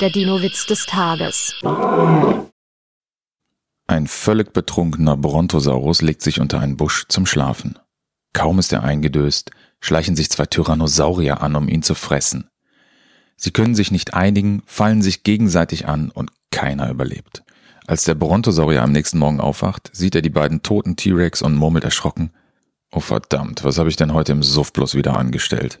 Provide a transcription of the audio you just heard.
Der Dino-Witz des Tages. Ein völlig betrunkener Brontosaurus legt sich unter einen Busch zum Schlafen. Kaum ist er eingedöst, schleichen sich zwei Tyrannosaurier an, um ihn zu fressen. Sie können sich nicht einigen, fallen sich gegenseitig an und keiner überlebt. Als der Brontosaurier am nächsten Morgen aufwacht, sieht er die beiden toten T-Rex und murmelt erschrocken, Oh verdammt, was habe ich denn heute im Suff bloß wieder angestellt?